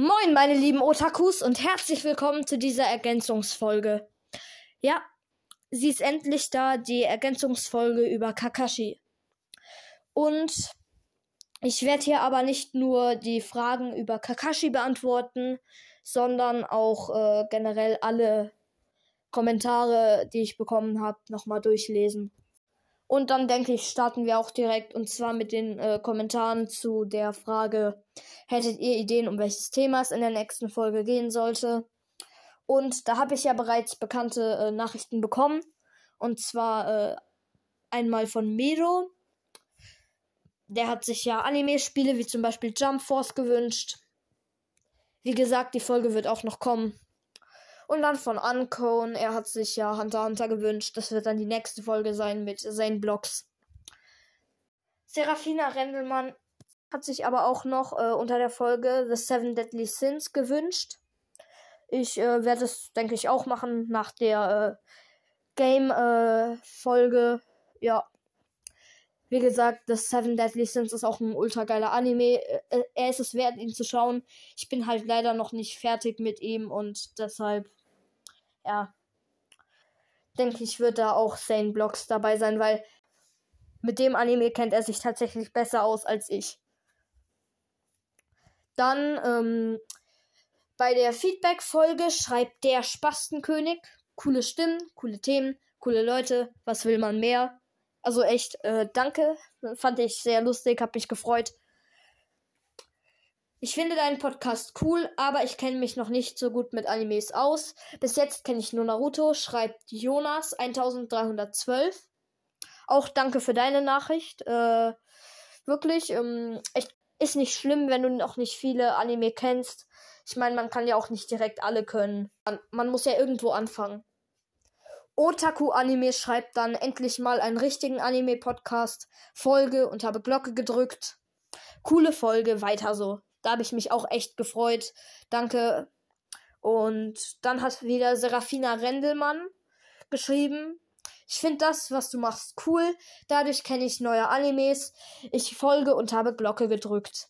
Moin, meine lieben Otakus und herzlich willkommen zu dieser Ergänzungsfolge. Ja, sie ist endlich da, die Ergänzungsfolge über Kakashi. Und ich werde hier aber nicht nur die Fragen über Kakashi beantworten, sondern auch äh, generell alle Kommentare, die ich bekommen habe, nochmal durchlesen. Und dann denke ich, starten wir auch direkt und zwar mit den äh, Kommentaren zu der Frage, hättet ihr Ideen, um welches Thema es in der nächsten Folge gehen sollte? Und da habe ich ja bereits bekannte äh, Nachrichten bekommen. Und zwar äh, einmal von Medo. Der hat sich ja Anime-Spiele wie zum Beispiel Jump Force gewünscht. Wie gesagt, die Folge wird auch noch kommen. Und dann von Uncone, er hat sich ja Hunter Hunter gewünscht. Das wird dann die nächste Folge sein mit Zane Blocks. Serafina Rendelmann hat sich aber auch noch äh, unter der Folge The Seven Deadly Sins gewünscht. Ich äh, werde es, denke ich, auch machen nach der äh, Game-Folge. ja. Wie gesagt, The Seven Deadly Sins ist auch ein ultra geiler Anime. Äh, er ist es wert, ihn zu schauen. Ich bin halt leider noch nicht fertig mit ihm und deshalb ja, denke ich, wird da auch Sane Blocks dabei sein, weil mit dem Anime kennt er sich tatsächlich besser aus als ich. Dann ähm, bei der Feedback-Folge schreibt der Spastenkönig coole Stimmen, coole Themen, coole Leute. Was will man mehr? Also echt, äh, danke. Fand ich sehr lustig, hab mich gefreut. Ich finde deinen Podcast cool, aber ich kenne mich noch nicht so gut mit Animes aus. Bis jetzt kenne ich nur Naruto, schreibt Jonas 1312. Auch danke für deine Nachricht. Äh, wirklich, ähm, echt, ist nicht schlimm, wenn du noch nicht viele Anime kennst. Ich meine, man kann ja auch nicht direkt alle können. Man, man muss ja irgendwo anfangen. Otaku Anime schreibt dann endlich mal einen richtigen Anime-Podcast. Folge und habe Glocke gedrückt. Coole Folge, weiter so. Da habe ich mich auch echt gefreut. Danke. Und dann hat wieder Serafina Rendelmann geschrieben. Ich finde das, was du machst, cool. Dadurch kenne ich neue Animes. Ich folge und habe Glocke gedrückt.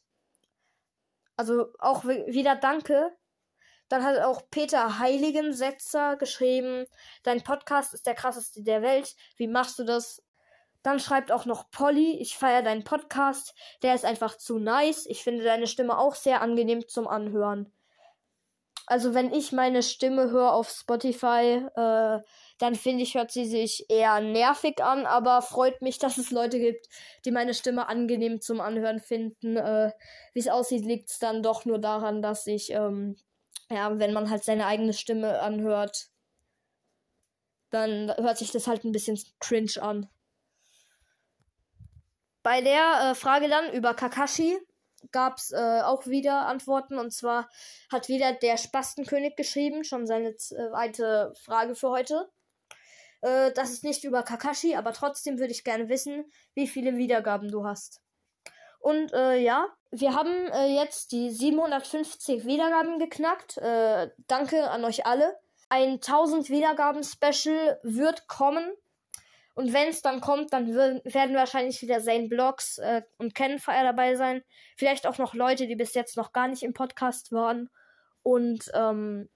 Also auch wieder danke. Dann hat auch Peter Heiligensetzer geschrieben, dein Podcast ist der krasseste der Welt. Wie machst du das? Dann schreibt auch noch Polly, ich feiere deinen Podcast. Der ist einfach zu nice. Ich finde deine Stimme auch sehr angenehm zum Anhören. Also wenn ich meine Stimme höre auf Spotify, äh, dann finde ich, hört sie sich eher nervig an, aber freut mich, dass es Leute gibt, die meine Stimme angenehm zum Anhören finden. Äh, Wie es aussieht, liegt es dann doch nur daran, dass ich, ähm, ja, wenn man halt seine eigene Stimme anhört, dann hört sich das halt ein bisschen cringe an. Bei der äh, Frage dann über Kakashi gab es äh, auch wieder Antworten. Und zwar hat wieder der Spastenkönig geschrieben, schon seine zweite Frage für heute. Äh, das ist nicht über Kakashi, aber trotzdem würde ich gerne wissen, wie viele Wiedergaben du hast. Und äh, ja, wir haben äh, jetzt die 750 Wiedergaben geknackt. Äh, danke an euch alle. Ein 1000 Wiedergaben Special wird kommen. Und wenn es dann kommt, dann werden wahrscheinlich wieder Zane Blogs äh, und Kenfire dabei sein. Vielleicht auch noch Leute, die bis jetzt noch gar nicht im Podcast waren. Und ähm,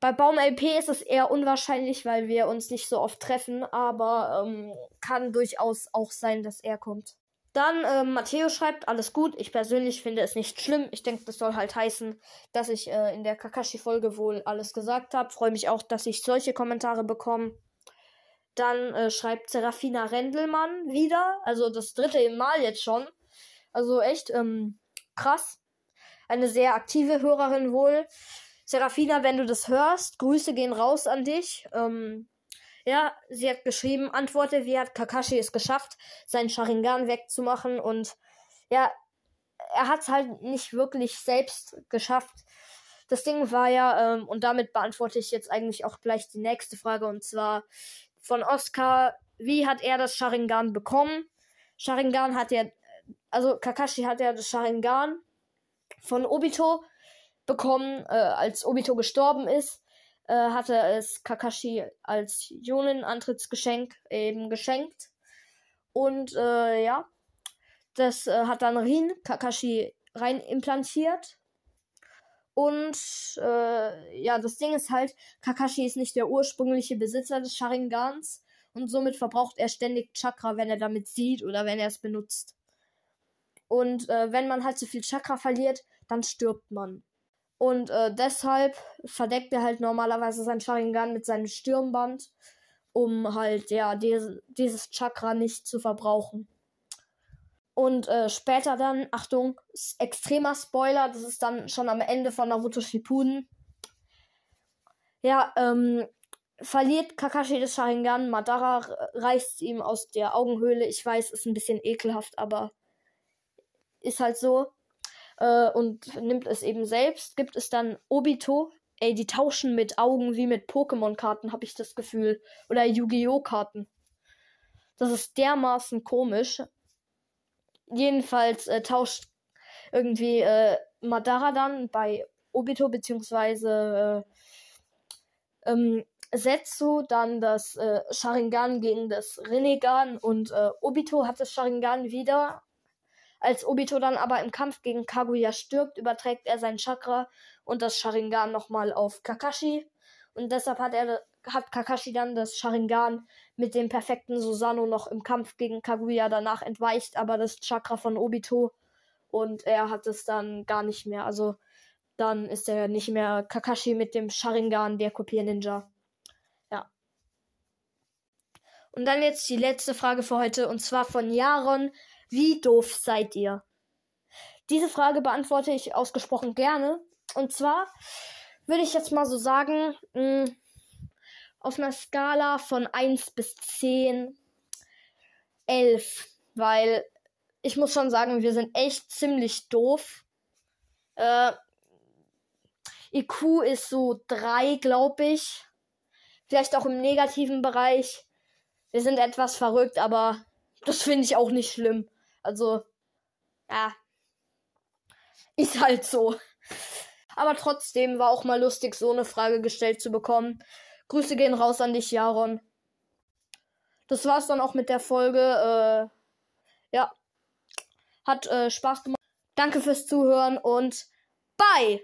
bei Baum LP ist es eher unwahrscheinlich, weil wir uns nicht so oft treffen, aber ähm, kann durchaus auch sein, dass er kommt. Dann ähm, Matteo schreibt, alles gut. Ich persönlich finde es nicht schlimm. Ich denke, das soll halt heißen, dass ich äh, in der Kakashi-Folge wohl alles gesagt habe. Freue mich auch, dass ich solche Kommentare bekomme. Dann äh, schreibt Serafina Rendelmann wieder. Also das dritte Mal jetzt schon. Also echt ähm, krass. Eine sehr aktive Hörerin wohl. Serafina, wenn du das hörst, Grüße gehen raus an dich. Ähm, ja, sie hat geschrieben, antworte, wie hat Kakashi es geschafft, seinen Sharingan wegzumachen und ja, er hat es halt nicht wirklich selbst geschafft. Das Ding war ja, ähm, und damit beantworte ich jetzt eigentlich auch gleich die nächste Frage, und zwar, von Oscar, wie hat er das Sharingan bekommen? Sharingan hat ja, also Kakashi hat ja das Sharingan von Obito bekommen, äh, als Obito gestorben ist, äh, hatte es Kakashi als Jonin-Antrittsgeschenk eben geschenkt. Und äh, ja, das äh, hat dann Rin Kakashi rein implantiert. Und äh, ja, das Ding ist halt, Kakashi ist nicht der ursprüngliche Besitzer des Sharingans und somit verbraucht er ständig Chakra, wenn er damit sieht oder wenn er es benutzt. Und äh, wenn man halt zu viel Chakra verliert, dann stirbt man. Und äh, deshalb verdeckt er halt normalerweise sein Sharingan mit seinem Stirnband, um halt ja diese, dieses Chakra nicht zu verbrauchen. Und äh, später dann, Achtung, extremer Spoiler, das ist dann schon am Ende von Naruto Shippuden. Ja, ähm, verliert Kakashi das Sharingan, Madara reißt ihm aus der Augenhöhle. Ich weiß, ist ein bisschen ekelhaft, aber ist halt so. Äh, und nimmt es eben selbst. Gibt es dann Obito. Ey, die tauschen mit Augen wie mit Pokémon-Karten, habe ich das Gefühl. Oder Yu-Gi-Oh! Karten. Das ist dermaßen komisch. Jedenfalls äh, tauscht irgendwie äh, Madara dann bei Obito beziehungsweise äh, ähm, Setsu dann das äh, Sharingan gegen das Rinnegan und äh, Obito hat das Sharingan wieder. Als Obito dann aber im Kampf gegen Kaguya stirbt, überträgt er sein Chakra und das Sharingan nochmal auf Kakashi. Und deshalb hat er hat Kakashi dann das Sharingan mit dem perfekten Susano noch im Kampf gegen Kaguya danach entweicht, aber das Chakra von Obito und er hat es dann gar nicht mehr. Also dann ist er nicht mehr Kakashi mit dem Sharingan der Kopier Ninja. Ja. Und dann jetzt die letzte Frage für heute und zwar von Jaron. Wie doof seid ihr? Diese Frage beantworte ich ausgesprochen gerne. Und zwar würde ich jetzt mal so sagen, mh, hm, auf einer Skala von 1 bis 10 11. Weil ich muss schon sagen, wir sind echt ziemlich doof. Äh, IQ ist so 3, glaube ich. Vielleicht auch im negativen Bereich. Wir sind etwas verrückt, aber das finde ich auch nicht schlimm. Also, ja. Ist halt so. Aber trotzdem war auch mal lustig, so eine Frage gestellt zu bekommen. Grüße gehen raus an dich, Jaron. Das war's dann auch mit der Folge. Äh, ja. Hat äh, Spaß gemacht. Danke fürs Zuhören und bye!